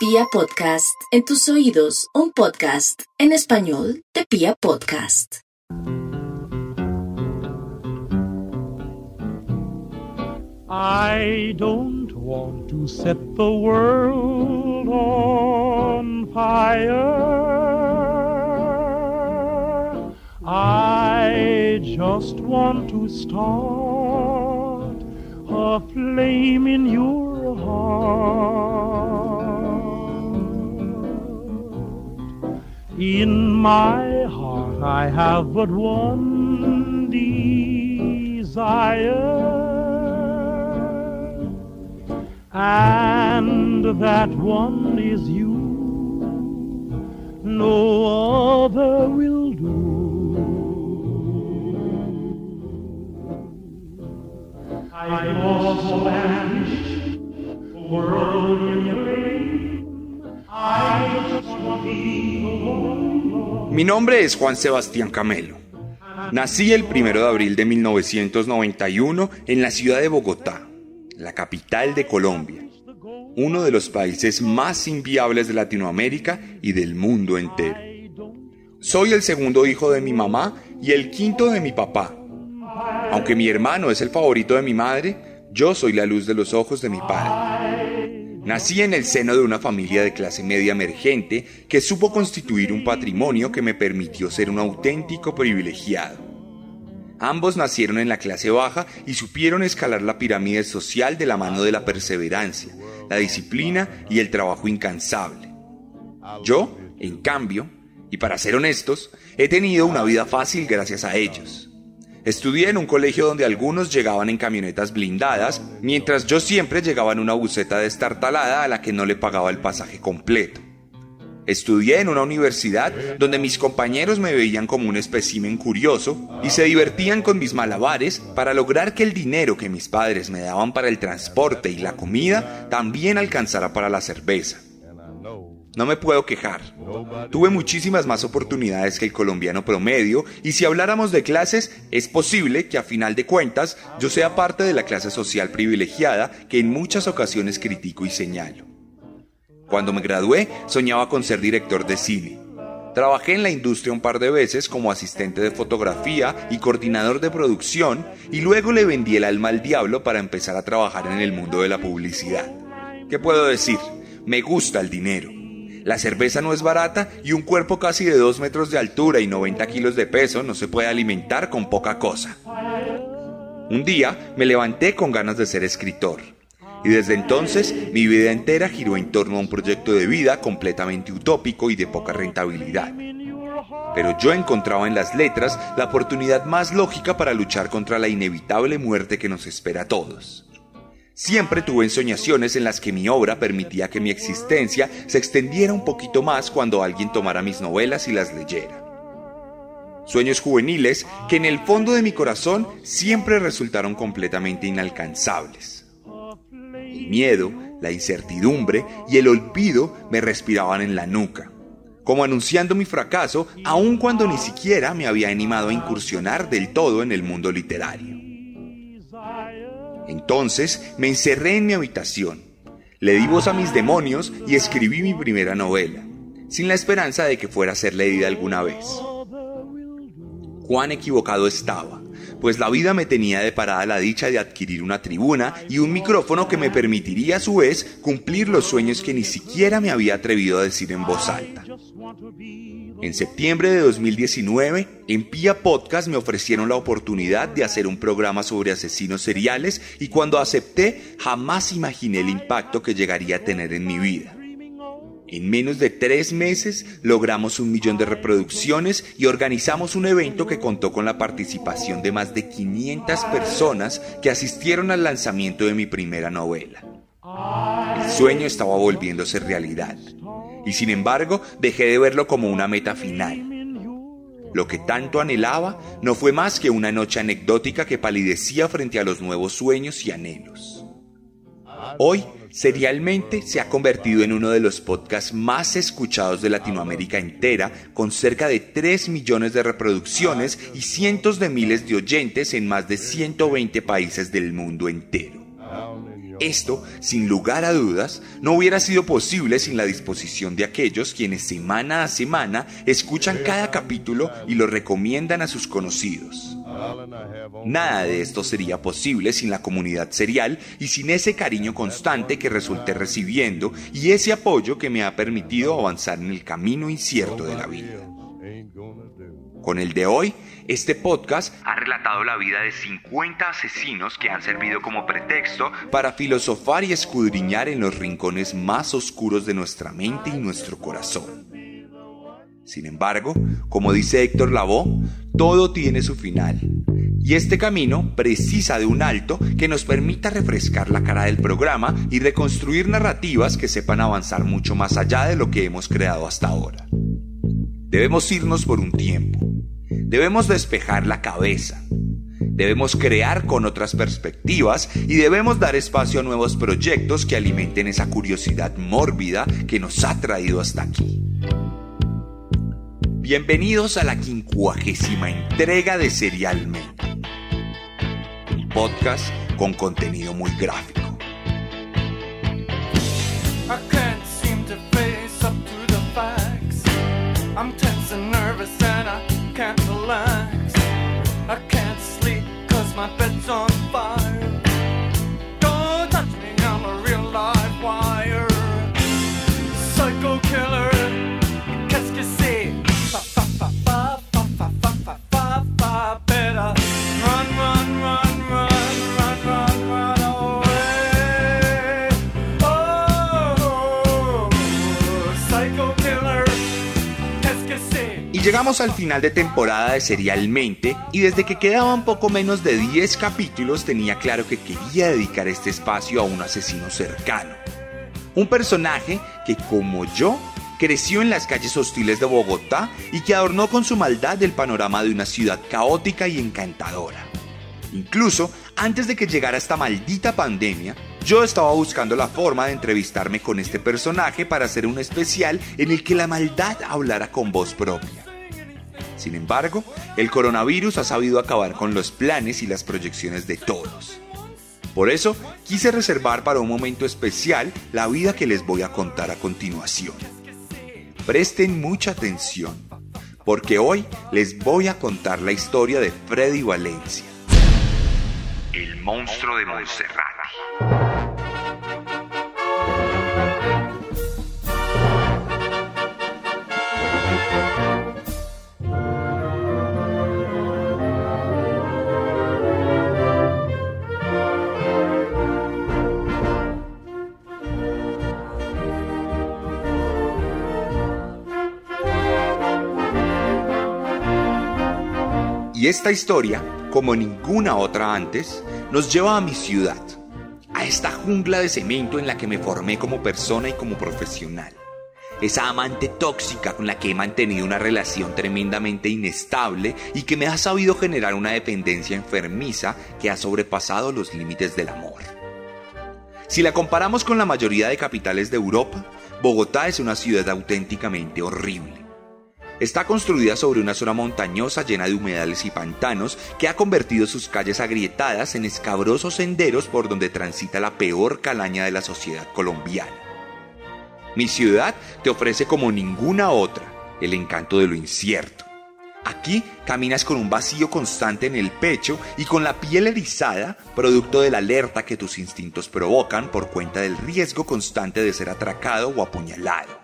Pia Podcast, en tus oídos, un podcast en español de Pia Podcast. I don't want to set the world on fire. I just want to start a flame in your heart. In my heart, I have but one desire. And that one is you. No other will do. I also vanished, world in your Mi nombre es Juan Sebastián Camelo. Nací el 1 de abril de 1991 en la ciudad de Bogotá, la capital de Colombia, uno de los países más inviables de Latinoamérica y del mundo entero. Soy el segundo hijo de mi mamá y el quinto de mi papá. Aunque mi hermano es el favorito de mi madre, yo soy la luz de los ojos de mi padre. Nací en el seno de una familia de clase media emergente que supo constituir un patrimonio que me permitió ser un auténtico privilegiado. Ambos nacieron en la clase baja y supieron escalar la pirámide social de la mano de la perseverancia, la disciplina y el trabajo incansable. Yo, en cambio, y para ser honestos, he tenido una vida fácil gracias a ellos. Estudié en un colegio donde algunos llegaban en camionetas blindadas, mientras yo siempre llegaba en una buseta destartalada a la que no le pagaba el pasaje completo. Estudié en una universidad donde mis compañeros me veían como un espécimen curioso y se divertían con mis malabares para lograr que el dinero que mis padres me daban para el transporte y la comida también alcanzara para la cerveza. No me puedo quejar. Tuve muchísimas más oportunidades que el colombiano promedio y si habláramos de clases, es posible que a final de cuentas yo sea parte de la clase social privilegiada que en muchas ocasiones critico y señalo. Cuando me gradué, soñaba con ser director de cine. Trabajé en la industria un par de veces como asistente de fotografía y coordinador de producción y luego le vendí el alma al diablo para empezar a trabajar en el mundo de la publicidad. ¿Qué puedo decir? Me gusta el dinero. La cerveza no es barata y un cuerpo casi de 2 metros de altura y 90 kilos de peso no se puede alimentar con poca cosa. Un día me levanté con ganas de ser escritor y desde entonces mi vida entera giró en torno a un proyecto de vida completamente utópico y de poca rentabilidad. Pero yo encontraba en las letras la oportunidad más lógica para luchar contra la inevitable muerte que nos espera a todos. Siempre tuve ensoñaciones en las que mi obra permitía que mi existencia se extendiera un poquito más cuando alguien tomara mis novelas y las leyera. Sueños juveniles que en el fondo de mi corazón siempre resultaron completamente inalcanzables. El miedo, la incertidumbre y el olvido me respiraban en la nuca, como anunciando mi fracaso aun cuando ni siquiera me había animado a incursionar del todo en el mundo literario. Entonces me encerré en mi habitación, le di voz a mis demonios y escribí mi primera novela, sin la esperanza de que fuera a ser leída alguna vez. Cuán equivocado estaba, pues la vida me tenía deparada la dicha de adquirir una tribuna y un micrófono que me permitiría a su vez cumplir los sueños que ni siquiera me había atrevido a decir en voz alta. En septiembre de 2019, en Pia Podcast me ofrecieron la oportunidad de hacer un programa sobre asesinos seriales y cuando acepté jamás imaginé el impacto que llegaría a tener en mi vida. En menos de tres meses logramos un millón de reproducciones y organizamos un evento que contó con la participación de más de 500 personas que asistieron al lanzamiento de mi primera novela. El sueño estaba volviéndose realidad y sin embargo dejé de verlo como una meta final. Lo que tanto anhelaba no fue más que una noche anecdótica que palidecía frente a los nuevos sueños y anhelos. Hoy, serialmente, se ha convertido en uno de los podcasts más escuchados de Latinoamérica entera, con cerca de 3 millones de reproducciones y cientos de miles de oyentes en más de 120 países del mundo entero. Esto, sin lugar a dudas, no hubiera sido posible sin la disposición de aquellos quienes semana a semana escuchan cada capítulo y lo recomiendan a sus conocidos. Nada de esto sería posible sin la comunidad serial y sin ese cariño constante que resulté recibiendo y ese apoyo que me ha permitido avanzar en el camino incierto de la vida. Con el de hoy, este podcast ha relatado la vida de 50 asesinos que han servido como pretexto para filosofar y escudriñar en los rincones más oscuros de nuestra mente y nuestro corazón. Sin embargo, como dice Héctor Lavoe, todo tiene su final. Y este camino precisa de un alto que nos permita refrescar la cara del programa y reconstruir narrativas que sepan avanzar mucho más allá de lo que hemos creado hasta ahora. Debemos irnos por un tiempo. Debemos despejar la cabeza. Debemos crear con otras perspectivas y debemos dar espacio a nuevos proyectos que alimenten esa curiosidad mórbida que nos ha traído hasta aquí. Bienvenidos a la quincuagésima entrega de Serialmente, un podcast con contenido muy gráfico. Llegamos al final de temporada de Serialmente y desde que quedaban poco menos de 10 capítulos tenía claro que quería dedicar este espacio a un asesino cercano. Un personaje que como yo creció en las calles hostiles de Bogotá y que adornó con su maldad el panorama de una ciudad caótica y encantadora. Incluso antes de que llegara esta maldita pandemia, yo estaba buscando la forma de entrevistarme con este personaje para hacer un especial en el que la maldad hablara con voz propia. Sin embargo, el coronavirus ha sabido acabar con los planes y las proyecciones de todos. Por eso, quise reservar para un momento especial la vida que les voy a contar a continuación. Presten mucha atención, porque hoy les voy a contar la historia de Freddy Valencia, el monstruo de Montserrat. Y esta historia, como ninguna otra antes, nos lleva a mi ciudad, a esta jungla de cemento en la que me formé como persona y como profesional. Esa amante tóxica con la que he mantenido una relación tremendamente inestable y que me ha sabido generar una dependencia enfermiza que ha sobrepasado los límites del amor. Si la comparamos con la mayoría de capitales de Europa, Bogotá es una ciudad auténticamente horrible. Está construida sobre una zona montañosa llena de humedales y pantanos que ha convertido sus calles agrietadas en escabrosos senderos por donde transita la peor calaña de la sociedad colombiana. Mi ciudad te ofrece como ninguna otra el encanto de lo incierto. Aquí caminas con un vacío constante en el pecho y con la piel erizada, producto de la alerta que tus instintos provocan por cuenta del riesgo constante de ser atracado o apuñalado.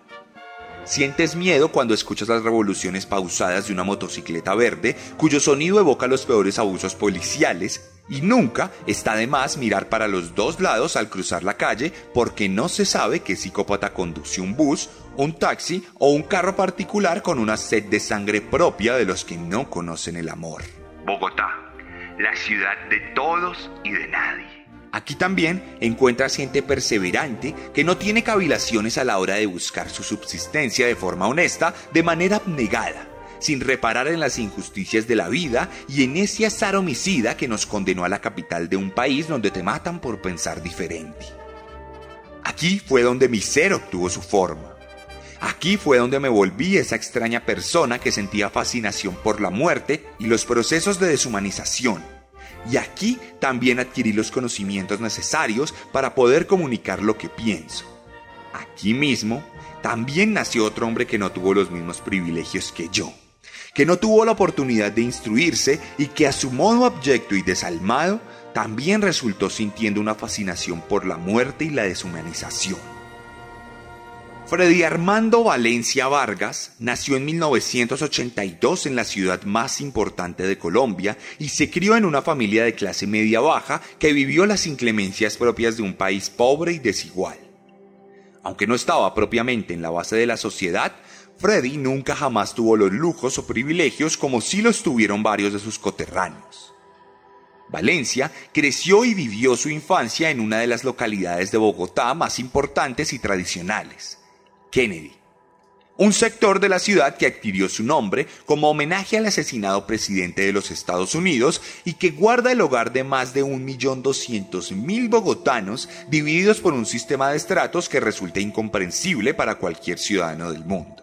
Sientes miedo cuando escuchas las revoluciones pausadas de una motocicleta verde cuyo sonido evoca los peores abusos policiales y nunca está de más mirar para los dos lados al cruzar la calle porque no se sabe qué psicópata conduce un bus, un taxi o un carro particular con una sed de sangre propia de los que no conocen el amor. Bogotá, la ciudad de todos y de nadie. Aquí también encuentras gente perseverante que no tiene cavilaciones a la hora de buscar su subsistencia de forma honesta, de manera abnegada, sin reparar en las injusticias de la vida y en ese azar homicida que nos condenó a la capital de un país donde te matan por pensar diferente. Aquí fue donde mi ser obtuvo su forma. Aquí fue donde me volví esa extraña persona que sentía fascinación por la muerte y los procesos de deshumanización y aquí también adquirí los conocimientos necesarios para poder comunicar lo que pienso. Aquí mismo también nació otro hombre que no tuvo los mismos privilegios que yo, que no tuvo la oportunidad de instruirse y que a su modo abyecto y desalmado también resultó sintiendo una fascinación por la muerte y la deshumanización. Freddy Armando Valencia Vargas nació en 1982 en la ciudad más importante de Colombia y se crió en una familia de clase media baja que vivió las inclemencias propias de un país pobre y desigual. Aunque no estaba propiamente en la base de la sociedad, Freddy nunca jamás tuvo los lujos o privilegios como sí los tuvieron varios de sus coterráneos. Valencia creció y vivió su infancia en una de las localidades de Bogotá más importantes y tradicionales, Kennedy, un sector de la ciudad que adquirió su nombre como homenaje al asesinado presidente de los Estados Unidos y que guarda el hogar de más de 1.200.000 bogotanos divididos por un sistema de estratos que resulta incomprensible para cualquier ciudadano del mundo.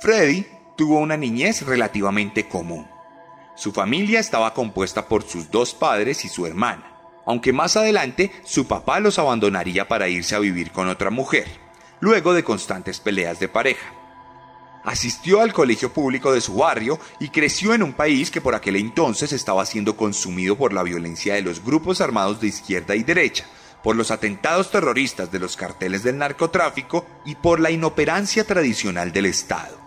Freddy tuvo una niñez relativamente común. Su familia estaba compuesta por sus dos padres y su hermana, aunque más adelante su papá los abandonaría para irse a vivir con otra mujer luego de constantes peleas de pareja. Asistió al colegio público de su barrio y creció en un país que por aquel entonces estaba siendo consumido por la violencia de los grupos armados de izquierda y derecha, por los atentados terroristas de los carteles del narcotráfico y por la inoperancia tradicional del Estado.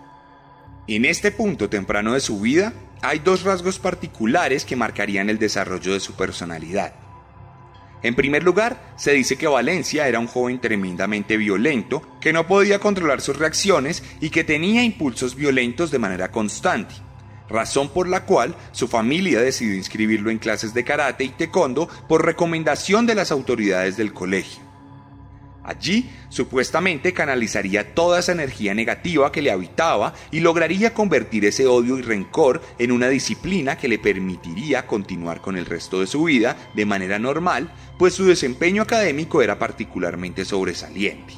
En este punto temprano de su vida, hay dos rasgos particulares que marcarían el desarrollo de su personalidad. En primer lugar, se dice que Valencia era un joven tremendamente violento, que no podía controlar sus reacciones y que tenía impulsos violentos de manera constante, razón por la cual su familia decidió inscribirlo en clases de karate y taekwondo por recomendación de las autoridades del colegio. Allí, supuestamente, canalizaría toda esa energía negativa que le habitaba y lograría convertir ese odio y rencor en una disciplina que le permitiría continuar con el resto de su vida de manera normal, pues su desempeño académico era particularmente sobresaliente.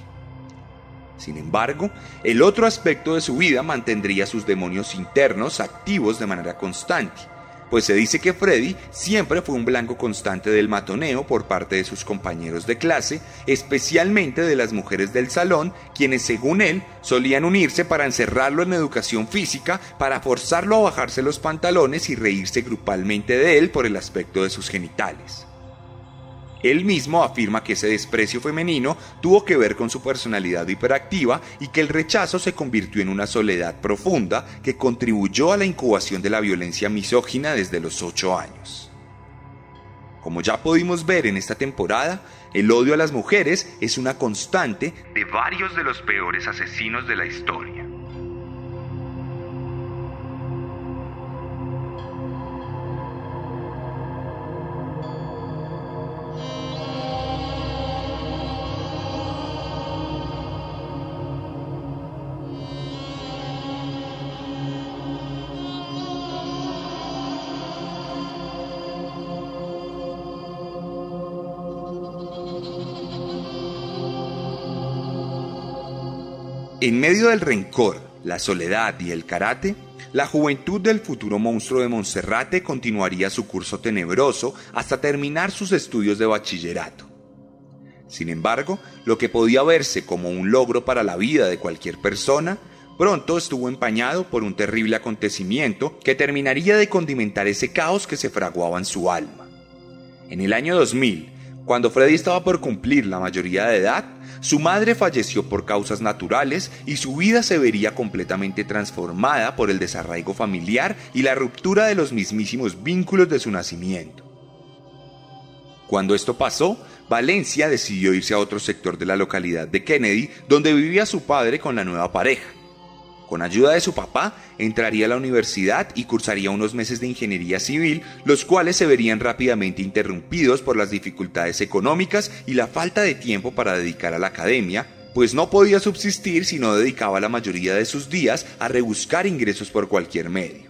Sin embargo, el otro aspecto de su vida mantendría sus demonios internos activos de manera constante, pues se dice que Freddy siempre fue un blanco constante del matoneo por parte de sus compañeros de clase, especialmente de las mujeres del salón, quienes según él solían unirse para encerrarlo en educación física, para forzarlo a bajarse los pantalones y reírse grupalmente de él por el aspecto de sus genitales. Él mismo afirma que ese desprecio femenino tuvo que ver con su personalidad hiperactiva y que el rechazo se convirtió en una soledad profunda que contribuyó a la incubación de la violencia misógina desde los ocho años. Como ya pudimos ver en esta temporada, el odio a las mujeres es una constante de varios de los peores asesinos de la historia. En medio del rencor, la soledad y el karate, la juventud del futuro monstruo de Monserrate continuaría su curso tenebroso hasta terminar sus estudios de bachillerato. Sin embargo, lo que podía verse como un logro para la vida de cualquier persona, pronto estuvo empañado por un terrible acontecimiento que terminaría de condimentar ese caos que se fraguaba en su alma. En el año 2000, cuando Freddy estaba por cumplir la mayoría de edad, su madre falleció por causas naturales y su vida se vería completamente transformada por el desarraigo familiar y la ruptura de los mismísimos vínculos de su nacimiento. Cuando esto pasó, Valencia decidió irse a otro sector de la localidad de Kennedy, donde vivía su padre con la nueva pareja. Con ayuda de su papá, entraría a la universidad y cursaría unos meses de ingeniería civil, los cuales se verían rápidamente interrumpidos por las dificultades económicas y la falta de tiempo para dedicar a la academia, pues no podía subsistir si no dedicaba la mayoría de sus días a rebuscar ingresos por cualquier medio.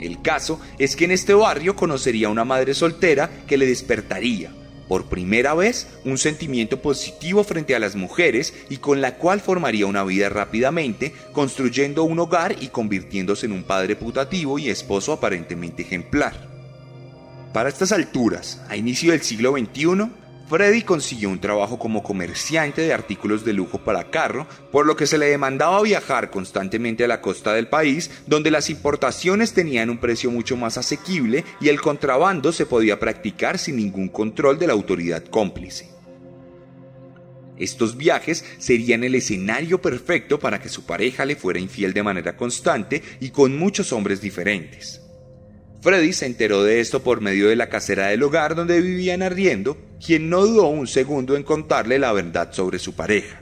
El caso es que en este barrio conocería a una madre soltera que le despertaría, por primera vez un sentimiento positivo frente a las mujeres y con la cual formaría una vida rápidamente, construyendo un hogar y convirtiéndose en un padre putativo y esposo aparentemente ejemplar. Para estas alturas, a inicio del siglo XXI, Freddy consiguió un trabajo como comerciante de artículos de lujo para carro, por lo que se le demandaba viajar constantemente a la costa del país, donde las importaciones tenían un precio mucho más asequible y el contrabando se podía practicar sin ningún control de la autoridad cómplice. Estos viajes serían el escenario perfecto para que su pareja le fuera infiel de manera constante y con muchos hombres diferentes. Freddy se enteró de esto por medio de la casera del hogar donde vivían arriendo, quien no dudó un segundo en contarle la verdad sobre su pareja.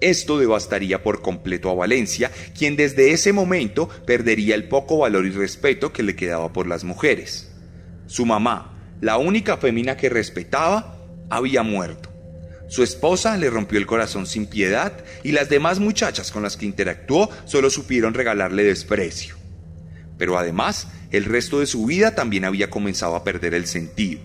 Esto devastaría por completo a Valencia, quien desde ese momento perdería el poco valor y respeto que le quedaba por las mujeres. Su mamá, la única fémina que respetaba, había muerto. Su esposa le rompió el corazón sin piedad y las demás muchachas con las que interactuó solo supieron regalarle desprecio. Pero además, el resto de su vida también había comenzado a perder el sentido.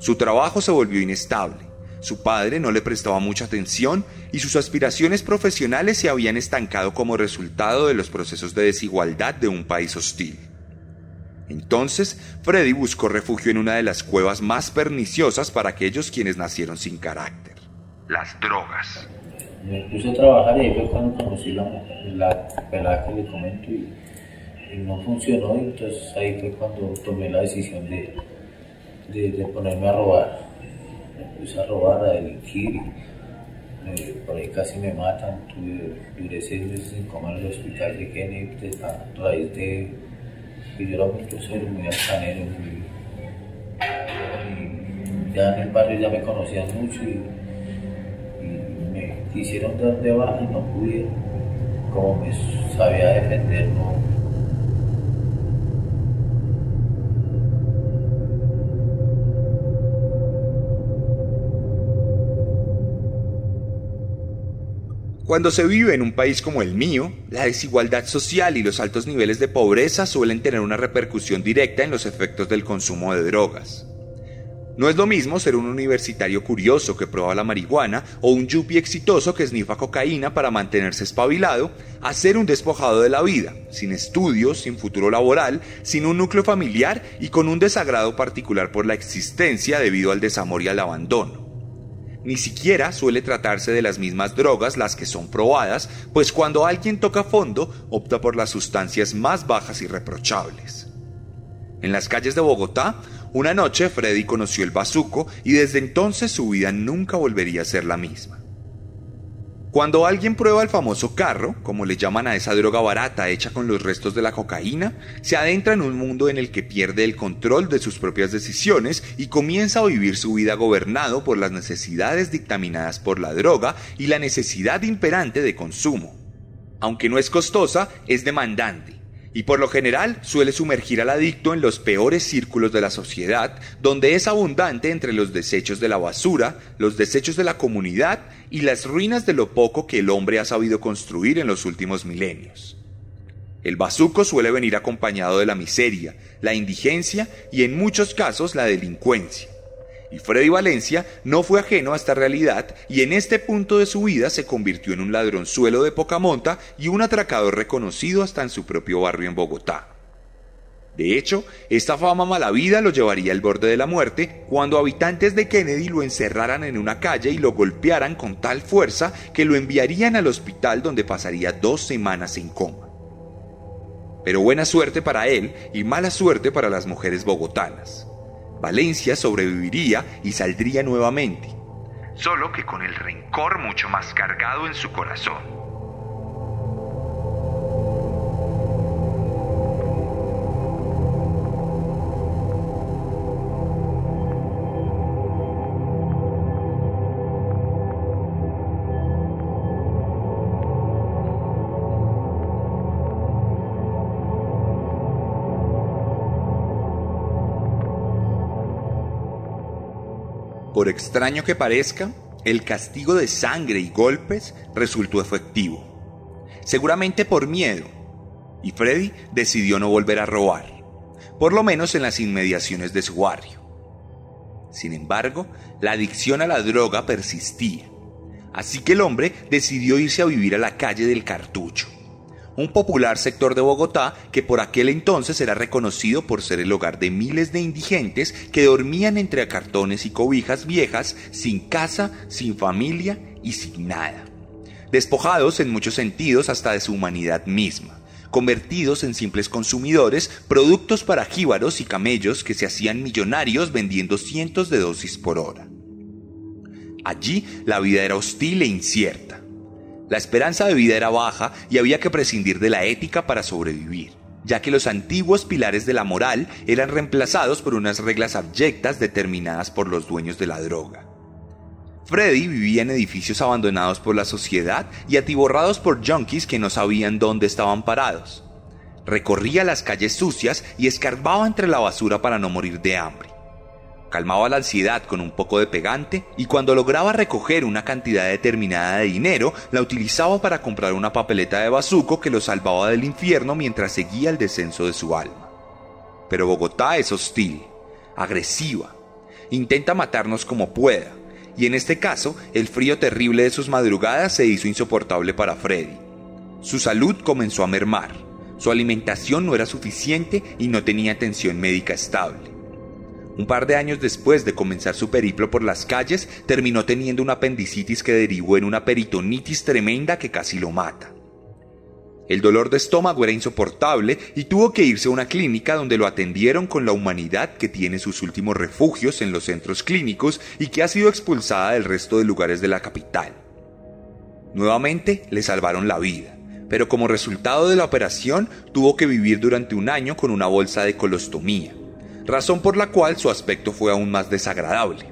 Su trabajo se volvió inestable, su padre no le prestaba mucha atención y sus aspiraciones profesionales se habían estancado como resultado de los procesos de desigualdad de un país hostil. Entonces, Freddy buscó refugio en una de las cuevas más perniciosas para aquellos quienes nacieron sin carácter, las drogas. Me puse a trabajar y ahí fue cuando conocí la, la pelada que le comento y y no funcionó y entonces ahí fue cuando tomé la decisión de, de, ponerme a robar. Me puse a robar, a delinquir por ahí casi me matan, tuve, duré seis meses en coma en el hospital de Kennedy a raíz de que yo era muy grosero, muy altanero, muy, ya en el barrio ya me conocían mucho y, me quisieron dar de baja y no pude, como me sabía defender, no, Cuando se vive en un país como el mío, la desigualdad social y los altos niveles de pobreza suelen tener una repercusión directa en los efectos del consumo de drogas. No es lo mismo ser un universitario curioso que prueba la marihuana o un yuppie exitoso que esnifa cocaína para mantenerse espabilado, a ser un despojado de la vida, sin estudios, sin futuro laboral, sin un núcleo familiar y con un desagrado particular por la existencia debido al desamor y al abandono. Ni siquiera suele tratarse de las mismas drogas las que son probadas, pues cuando alguien toca fondo opta por las sustancias más bajas y reprochables. En las calles de Bogotá, una noche Freddy conoció el bazuco y desde entonces su vida nunca volvería a ser la misma. Cuando alguien prueba el famoso carro, como le llaman a esa droga barata hecha con los restos de la cocaína, se adentra en un mundo en el que pierde el control de sus propias decisiones y comienza a vivir su vida gobernado por las necesidades dictaminadas por la droga y la necesidad imperante de consumo. Aunque no es costosa, es demandante y por lo general suele sumergir al adicto en los peores círculos de la sociedad, donde es abundante entre los desechos de la basura, los desechos de la comunidad y las ruinas de lo poco que el hombre ha sabido construir en los últimos milenios. El bazuco suele venir acompañado de la miseria, la indigencia y en muchos casos la delincuencia. Y Freddy Valencia no fue ajeno a esta realidad y en este punto de su vida se convirtió en un ladronzuelo de poca monta y un atracador reconocido hasta en su propio barrio en Bogotá. De hecho, esta fama mala vida lo llevaría al borde de la muerte cuando habitantes de Kennedy lo encerraran en una calle y lo golpearan con tal fuerza que lo enviarían al hospital donde pasaría dos semanas en coma. Pero buena suerte para él y mala suerte para las mujeres bogotanas. Valencia sobreviviría y saldría nuevamente, solo que con el rencor mucho más cargado en su corazón. Por extraño que parezca, el castigo de sangre y golpes resultó efectivo. Seguramente por miedo. Y Freddy decidió no volver a robar, por lo menos en las inmediaciones de su barrio. Sin embargo, la adicción a la droga persistía. Así que el hombre decidió irse a vivir a la calle del cartucho, un popular sector de Bogotá que por aquel entonces era reconocido por ser el hogar de miles de indigentes que dormían entre cartones y cobijas viejas, sin casa, sin familia y sin nada. Despojados en muchos sentidos hasta de su humanidad misma convertidos en simples consumidores, productos para jíbaros y camellos que se hacían millonarios vendiendo cientos de dosis por hora. Allí la vida era hostil e incierta. La esperanza de vida era baja y había que prescindir de la ética para sobrevivir, ya que los antiguos pilares de la moral eran reemplazados por unas reglas abyectas determinadas por los dueños de la droga. Freddy vivía en edificios abandonados por la sociedad y atiborrados por junkies que no sabían dónde estaban parados. Recorría las calles sucias y escarbaba entre la basura para no morir de hambre calmaba la ansiedad con un poco de pegante y cuando lograba recoger una cantidad determinada de dinero, la utilizaba para comprar una papeleta de bazuco que lo salvaba del infierno mientras seguía el descenso de su alma. Pero Bogotá es hostil, agresiva, intenta matarnos como pueda, y en este caso el frío terrible de sus madrugadas se hizo insoportable para Freddy. Su salud comenzó a mermar, su alimentación no era suficiente y no tenía atención médica estable. Un par de años después de comenzar su periplo por las calles, terminó teniendo una apendicitis que derivó en una peritonitis tremenda que casi lo mata. El dolor de estómago era insoportable y tuvo que irse a una clínica donde lo atendieron con la humanidad que tiene sus últimos refugios en los centros clínicos y que ha sido expulsada del resto de lugares de la capital. Nuevamente le salvaron la vida, pero como resultado de la operación tuvo que vivir durante un año con una bolsa de colostomía razón por la cual su aspecto fue aún más desagradable.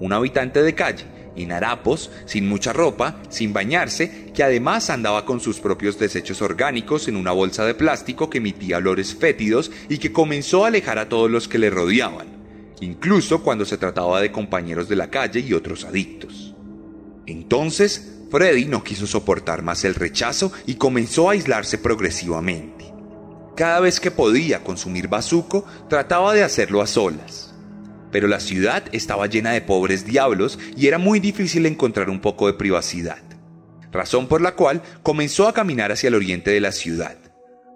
Un habitante de calle, en harapos, sin mucha ropa, sin bañarse, que además andaba con sus propios desechos orgánicos en una bolsa de plástico que emitía olores fétidos y que comenzó a alejar a todos los que le rodeaban, incluso cuando se trataba de compañeros de la calle y otros adictos. Entonces, Freddy no quiso soportar más el rechazo y comenzó a aislarse progresivamente. Cada vez que podía consumir bazuco, trataba de hacerlo a solas. Pero la ciudad estaba llena de pobres diablos y era muy difícil encontrar un poco de privacidad. Razón por la cual comenzó a caminar hacia el oriente de la ciudad,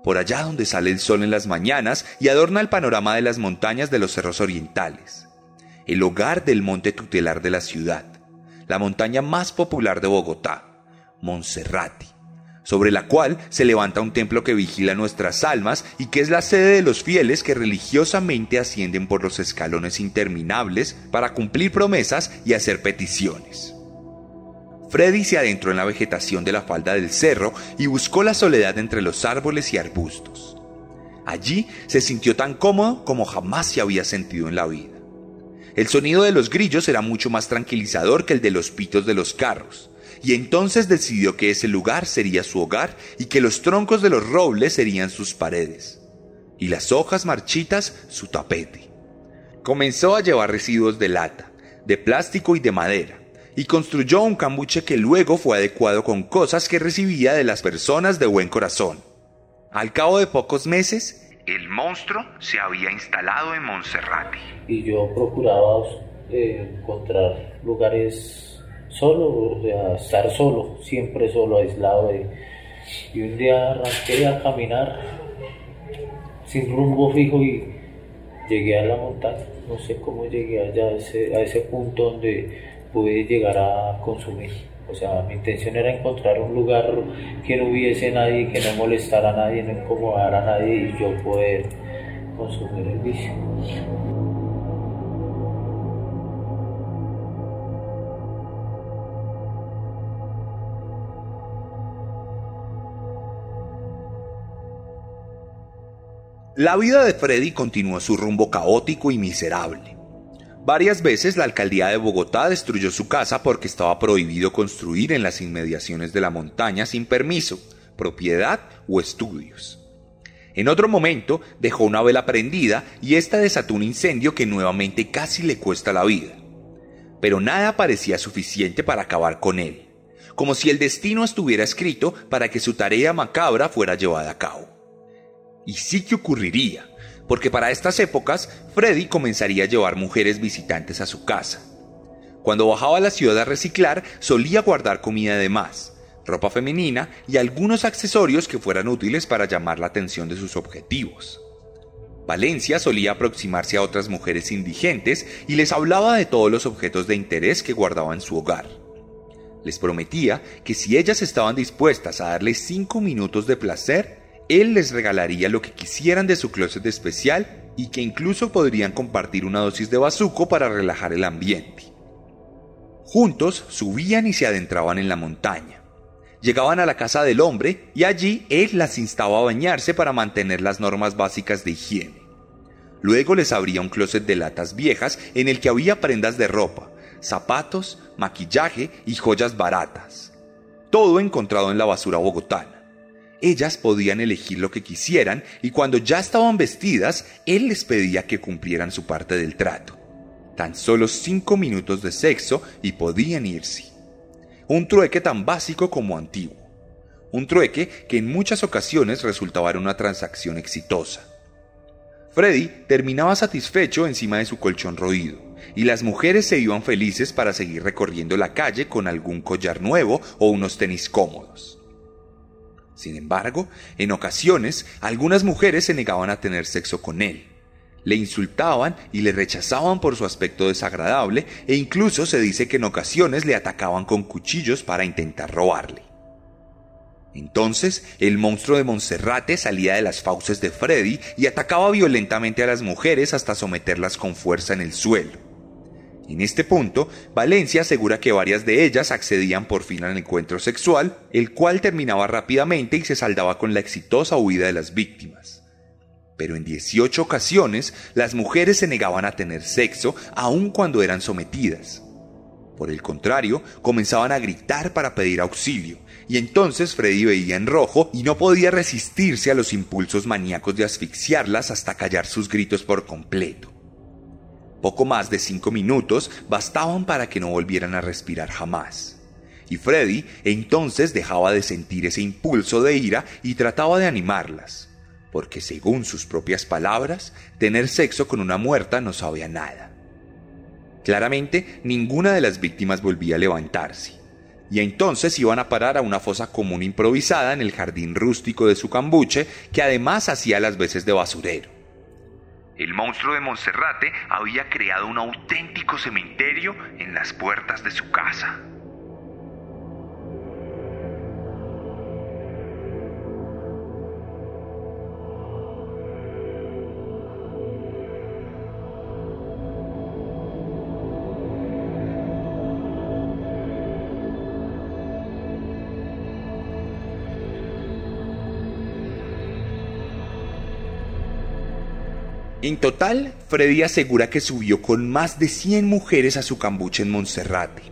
por allá donde sale el sol en las mañanas y adorna el panorama de las montañas de los cerros orientales, el hogar del monte tutelar de la ciudad, la montaña más popular de Bogotá, Monserrati sobre la cual se levanta un templo que vigila nuestras almas y que es la sede de los fieles que religiosamente ascienden por los escalones interminables para cumplir promesas y hacer peticiones. Freddy se adentró en la vegetación de la falda del cerro y buscó la soledad entre los árboles y arbustos. Allí se sintió tan cómodo como jamás se había sentido en la vida. El sonido de los grillos era mucho más tranquilizador que el de los pitos de los carros, y entonces decidió que ese lugar sería su hogar y que los troncos de los robles serían sus paredes, y las hojas marchitas su tapete. Comenzó a llevar residuos de lata, de plástico y de madera, y construyó un cambuche que luego fue adecuado con cosas que recibía de las personas de buen corazón. Al cabo de pocos meses, el monstruo se había instalado en Monserrate. Y yo procuraba eh, encontrar lugares solo, o sea, estar solo, siempre solo, aislado. y un día arranqué a caminar sin rumbo fijo y llegué a la montaña. No sé cómo llegué allá a ese, a ese punto donde pude llegar a consumir. O sea, mi intención era encontrar un lugar que no hubiese nadie, que no molestara a nadie, no incomodara a nadie y yo poder consumir el vicio. La vida de Freddy continuó su rumbo caótico y miserable. Varias veces la alcaldía de Bogotá destruyó su casa porque estaba prohibido construir en las inmediaciones de la montaña sin permiso, propiedad o estudios. En otro momento dejó una vela prendida y ésta desató un incendio que nuevamente casi le cuesta la vida. Pero nada parecía suficiente para acabar con él, como si el destino estuviera escrito para que su tarea macabra fuera llevada a cabo. Y sí que ocurriría, porque para estas épocas Freddy comenzaría a llevar mujeres visitantes a su casa. Cuando bajaba a la ciudad a reciclar, solía guardar comida de más, ropa femenina y algunos accesorios que fueran útiles para llamar la atención de sus objetivos. Valencia solía aproximarse a otras mujeres indigentes y les hablaba de todos los objetos de interés que guardaba en su hogar. Les prometía que si ellas estaban dispuestas a darle cinco minutos de placer, él les regalaría lo que quisieran de su closet especial y que incluso podrían compartir una dosis de bazuco para relajar el ambiente. Juntos subían y se adentraban en la montaña. Llegaban a la casa del hombre y allí él las instaba a bañarse para mantener las normas básicas de higiene. Luego les abría un closet de latas viejas en el que había prendas de ropa, zapatos, maquillaje y joyas baratas. Todo encontrado en la basura bogotana. Ellas podían elegir lo que quisieran y cuando ya estaban vestidas, él les pedía que cumplieran su parte del trato. Tan solo cinco minutos de sexo y podían irse. Un trueque tan básico como antiguo. Un trueque que en muchas ocasiones resultaba en una transacción exitosa. Freddy terminaba satisfecho encima de su colchón roído, y las mujeres se iban felices para seguir recorriendo la calle con algún collar nuevo o unos tenis cómodos. Sin embargo, en ocasiones, algunas mujeres se negaban a tener sexo con él, le insultaban y le rechazaban por su aspecto desagradable e incluso se dice que en ocasiones le atacaban con cuchillos para intentar robarle. Entonces, el monstruo de Monserrate salía de las fauces de Freddy y atacaba violentamente a las mujeres hasta someterlas con fuerza en el suelo. En este punto, Valencia asegura que varias de ellas accedían por fin al encuentro sexual, el cual terminaba rápidamente y se saldaba con la exitosa huida de las víctimas pero en 18 ocasiones las mujeres se negaban a tener sexo aun cuando eran sometidas. Por el contrario, comenzaban a gritar para pedir auxilio, y entonces Freddy veía en rojo y no podía resistirse a los impulsos maníacos de asfixiarlas hasta callar sus gritos por completo. Poco más de cinco minutos bastaban para que no volvieran a respirar jamás. Y Freddy entonces dejaba de sentir ese impulso de ira y trataba de animarlas porque según sus propias palabras, tener sexo con una muerta no sabía nada. Claramente, ninguna de las víctimas volvía a levantarse, y entonces iban a parar a una fosa común improvisada en el jardín rústico de su cambuche, que además hacía las veces de basurero. El monstruo de Monserrate había creado un auténtico cementerio en las puertas de su casa. En total, Freddy asegura que subió con más de 100 mujeres a su cambuche en Monserrate.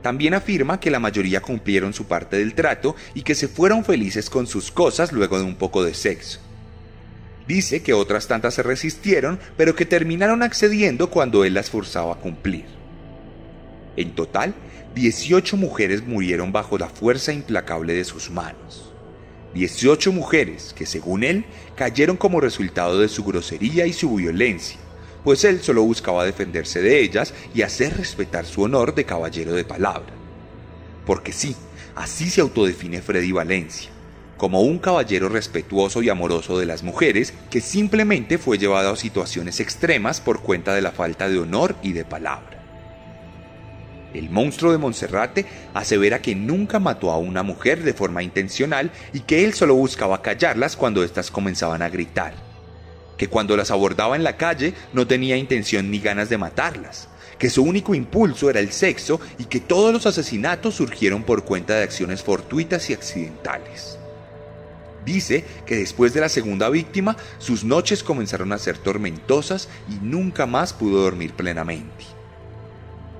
También afirma que la mayoría cumplieron su parte del trato y que se fueron felices con sus cosas luego de un poco de sexo. Dice que otras tantas se resistieron, pero que terminaron accediendo cuando él las forzaba a cumplir. En total, 18 mujeres murieron bajo la fuerza implacable de sus manos. 18 mujeres que, según él, cayeron como resultado de su grosería y su violencia, pues él solo buscaba defenderse de ellas y hacer respetar su honor de caballero de palabra. Porque sí, así se autodefine Freddy Valencia, como un caballero respetuoso y amoroso de las mujeres que simplemente fue llevado a situaciones extremas por cuenta de la falta de honor y de palabra. El monstruo de Monserrate asevera que nunca mató a una mujer de forma intencional y que él solo buscaba callarlas cuando éstas comenzaban a gritar. Que cuando las abordaba en la calle no tenía intención ni ganas de matarlas. Que su único impulso era el sexo y que todos los asesinatos surgieron por cuenta de acciones fortuitas y accidentales. Dice que después de la segunda víctima, sus noches comenzaron a ser tormentosas y nunca más pudo dormir plenamente.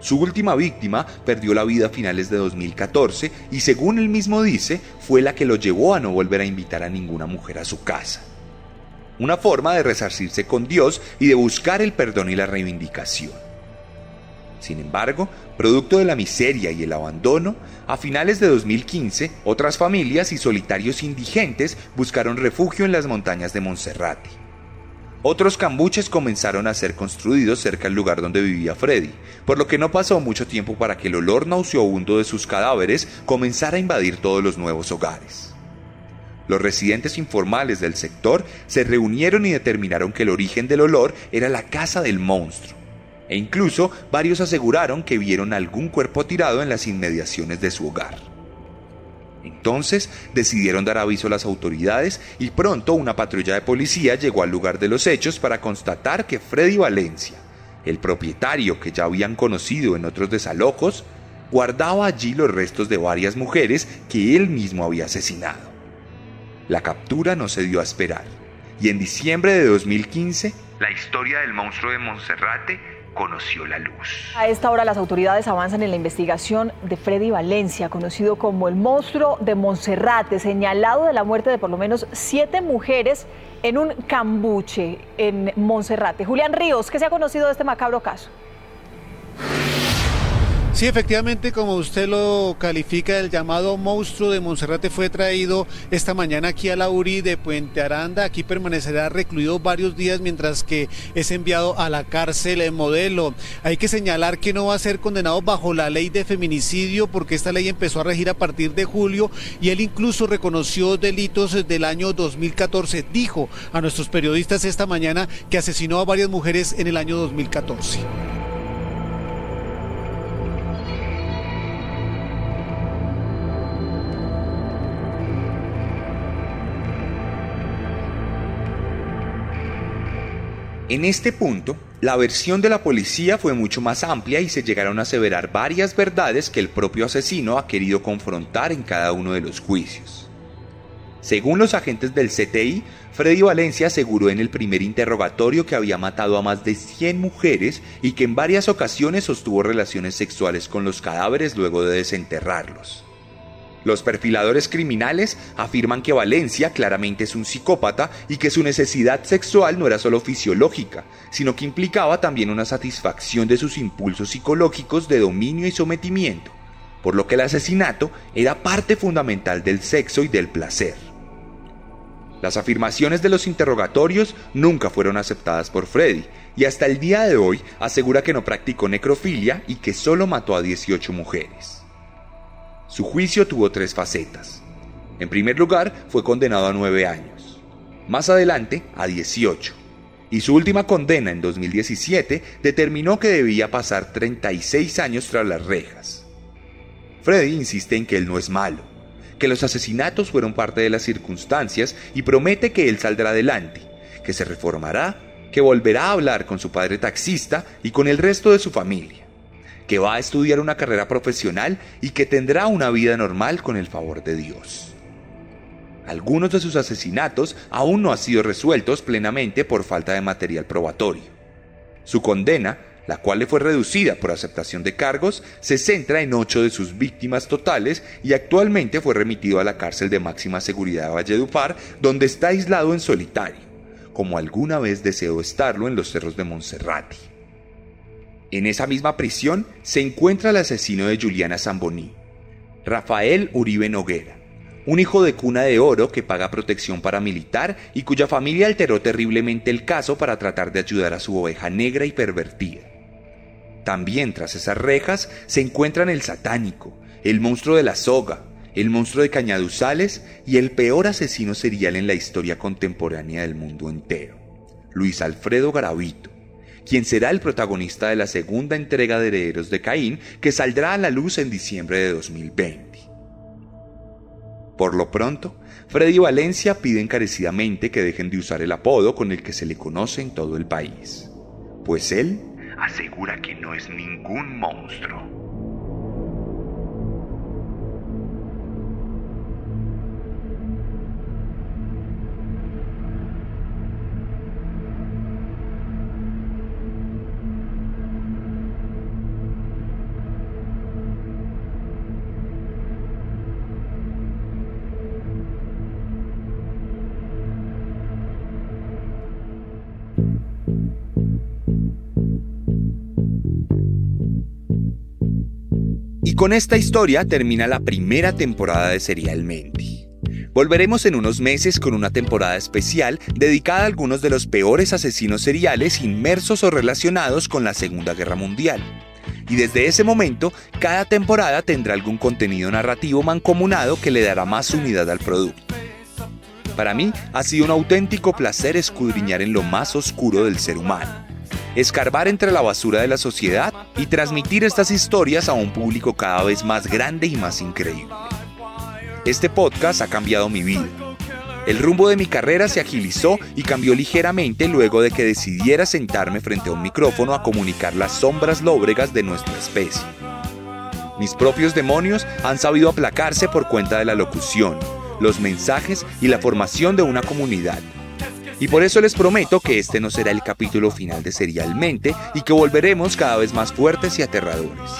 Su última víctima perdió la vida a finales de 2014 y según él mismo dice, fue la que lo llevó a no volver a invitar a ninguna mujer a su casa. Una forma de resarcirse con Dios y de buscar el perdón y la reivindicación. Sin embargo, producto de la miseria y el abandono, a finales de 2015, otras familias y solitarios indigentes buscaron refugio en las montañas de Monserrate. Otros cambuches comenzaron a ser construidos cerca del lugar donde vivía Freddy, por lo que no pasó mucho tiempo para que el olor nauseabundo de sus cadáveres comenzara a invadir todos los nuevos hogares. Los residentes informales del sector se reunieron y determinaron que el origen del olor era la casa del monstruo, e incluso varios aseguraron que vieron algún cuerpo tirado en las inmediaciones de su hogar. Entonces decidieron dar aviso a las autoridades y pronto una patrulla de policía llegó al lugar de los hechos para constatar que Freddy Valencia, el propietario que ya habían conocido en otros desalojos, guardaba allí los restos de varias mujeres que él mismo había asesinado. La captura no se dio a esperar y en diciembre de 2015, la historia del monstruo de Monserrate conoció la luz. A esta hora las autoridades avanzan en la investigación de Freddy Valencia, conocido como el monstruo de Monserrate, señalado de la muerte de por lo menos siete mujeres en un cambuche en Monserrate. Julián Ríos, ¿qué se ha conocido de este macabro caso? Sí, efectivamente, como usted lo califica, el llamado monstruo de Monserrate fue traído esta mañana aquí a la URI de Puente Aranda. Aquí permanecerá recluido varios días mientras que es enviado a la cárcel en modelo. Hay que señalar que no va a ser condenado bajo la ley de feminicidio porque esta ley empezó a regir a partir de julio y él incluso reconoció delitos del año 2014. Dijo a nuestros periodistas esta mañana que asesinó a varias mujeres en el año 2014. En este punto, la versión de la policía fue mucho más amplia y se llegaron a aseverar varias verdades que el propio asesino ha querido confrontar en cada uno de los juicios. Según los agentes del CTI, Freddy Valencia aseguró en el primer interrogatorio que había matado a más de 100 mujeres y que en varias ocasiones sostuvo relaciones sexuales con los cadáveres luego de desenterrarlos. Los perfiladores criminales afirman que Valencia claramente es un psicópata y que su necesidad sexual no era solo fisiológica, sino que implicaba también una satisfacción de sus impulsos psicológicos de dominio y sometimiento, por lo que el asesinato era parte fundamental del sexo y del placer. Las afirmaciones de los interrogatorios nunca fueron aceptadas por Freddy y hasta el día de hoy asegura que no practicó necrofilia y que solo mató a 18 mujeres. Su juicio tuvo tres facetas. En primer lugar, fue condenado a nueve años. Más adelante, a 18. Y su última condena en 2017 determinó que debía pasar 36 años tras las rejas. Freddy insiste en que él no es malo, que los asesinatos fueron parte de las circunstancias y promete que él saldrá adelante, que se reformará, que volverá a hablar con su padre taxista y con el resto de su familia que va a estudiar una carrera profesional y que tendrá una vida normal con el favor de Dios. Algunos de sus asesinatos aún no han sido resueltos plenamente por falta de material probatorio. Su condena, la cual le fue reducida por aceptación de cargos, se centra en ocho de sus víctimas totales y actualmente fue remitido a la cárcel de máxima seguridad de Valledupar, donde está aislado en solitario, como alguna vez deseó estarlo en los cerros de Monserrate. En esa misma prisión se encuentra el asesino de Juliana Zamboní, Rafael Uribe Noguera, un hijo de cuna de oro que paga protección paramilitar y cuya familia alteró terriblemente el caso para tratar de ayudar a su oveja negra y pervertida. También tras esas rejas se encuentran el satánico, el monstruo de la soga, el monstruo de Cañaduzales y el peor asesino serial en la historia contemporánea del mundo entero, Luis Alfredo Garavito, quien será el protagonista de la segunda entrega de Herederos de Caín, que saldrá a la luz en diciembre de 2020. Por lo pronto, Freddy Valencia pide encarecidamente que dejen de usar el apodo con el que se le conoce en todo el país, pues él asegura que no es ningún monstruo. Con esta historia termina la primera temporada de Serialmente. Volveremos en unos meses con una temporada especial dedicada a algunos de los peores asesinos seriales inmersos o relacionados con la Segunda Guerra Mundial. Y desde ese momento, cada temporada tendrá algún contenido narrativo mancomunado que le dará más unidad al producto. Para mí ha sido un auténtico placer escudriñar en lo más oscuro del ser humano, escarbar entre la basura de la sociedad y transmitir estas historias a un público cada vez más grande y más increíble. Este podcast ha cambiado mi vida. El rumbo de mi carrera se agilizó y cambió ligeramente luego de que decidiera sentarme frente a un micrófono a comunicar las sombras lóbregas de nuestra especie. Mis propios demonios han sabido aplacarse por cuenta de la locución, los mensajes y la formación de una comunidad. Y por eso les prometo que este no será el capítulo final de Serialmente y que volveremos cada vez más fuertes y aterradores.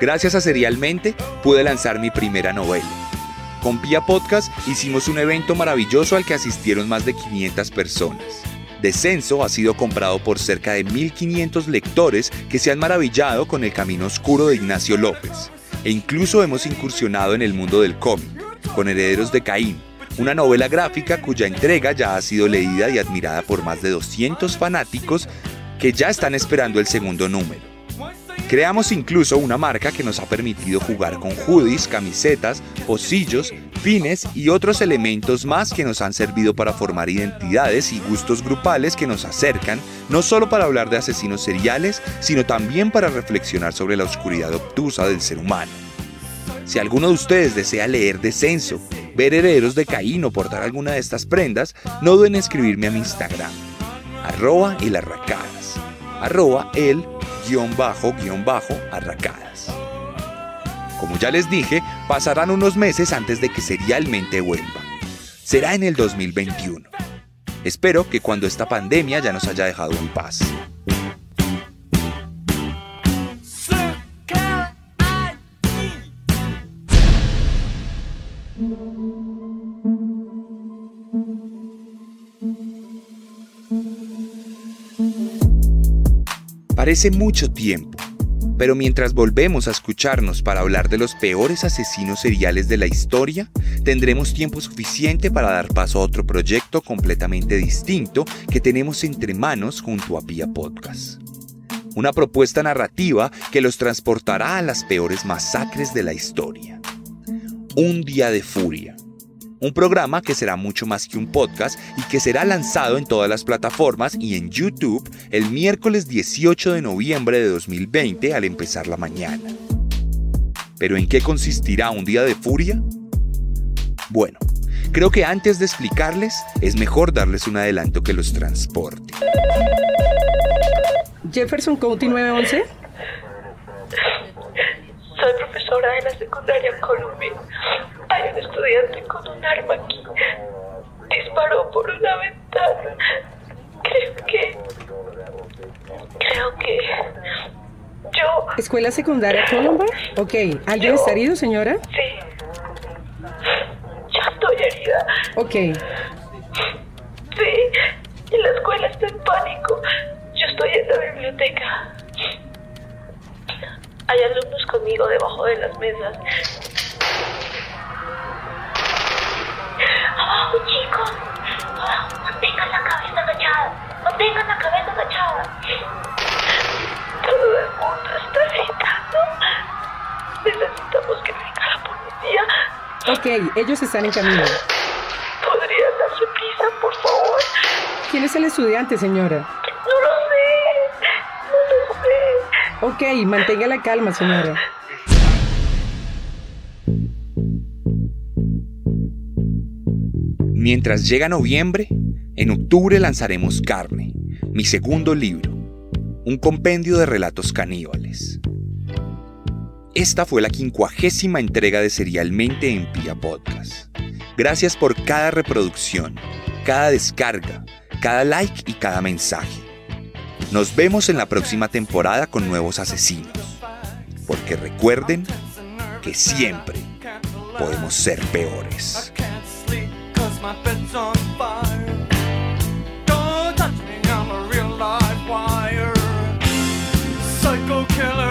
Gracias a Serialmente pude lanzar mi primera novela. Con Pia Podcast hicimos un evento maravilloso al que asistieron más de 500 personas. Descenso ha sido comprado por cerca de 1.500 lectores que se han maravillado con el camino oscuro de Ignacio López e incluso hemos incursionado en el mundo del cómic, con Herederos de Caín, una novela gráfica cuya entrega ya ha sido leída y admirada por más de 200 fanáticos que ya están esperando el segundo número. Creamos incluso una marca que nos ha permitido jugar con hoodies, camisetas, pocillos, pines y otros elementos más que nos han servido para formar identidades y gustos grupales que nos acercan, no solo para hablar de asesinos seriales, sino también para reflexionar sobre la oscuridad obtusa del ser humano. Si alguno de ustedes desea leer Descenso, ver Herederos de Caín o portar alguna de estas prendas, no duden en escribirme a mi Instagram, arroba el arracadas, arroba el guion bajo guion bajo arracadas. Como ya les dije, pasarán unos meses antes de que serialmente vuelva. Será en el 2021. Espero que cuando esta pandemia ya nos haya dejado en paz. Parece mucho tiempo, pero mientras volvemos a escucharnos para hablar de los peores asesinos seriales de la historia, tendremos tiempo suficiente para dar paso a otro proyecto completamente distinto que tenemos entre manos junto a Pia Podcast. Una propuesta narrativa que los transportará a las peores masacres de la historia. Un día de furia un programa que será mucho más que un podcast y que será lanzado en todas las plataformas y en YouTube el miércoles 18 de noviembre de 2020 al empezar la mañana. ¿Pero en qué consistirá un día de furia? Bueno, creo que antes de explicarles es mejor darles un adelanto que los transporte. Jefferson County 911. Soy profesora de la secundaria Columbia. Hay un estudiante con un arma aquí. Disparó por una ventana. Creo que... Creo que... Yo... ¿Escuela secundaria Columbia? Ok. ¿Alguien está herido, señora? Sí. Ya estoy herida. Ok. Sí. Y la escuela está en pánico. Yo estoy en la biblioteca. Hay alumnos conmigo debajo de las mesas. Ellos están en camino. ¿Podrían darse prisa, por favor? ¿Quién es el estudiante, señora? No lo sé. No lo sé. Ok, mantenga la calma, señora. Mientras llega noviembre, en octubre lanzaremos Carne, mi segundo libro, un compendio de relatos caníbales. Esta fue la quincuagésima entrega de Serialmente en Pia Podcast. Gracias por cada reproducción, cada descarga, cada like y cada mensaje. Nos vemos en la próxima temporada con nuevos asesinos. Porque recuerden que siempre podemos ser peores. psycho killer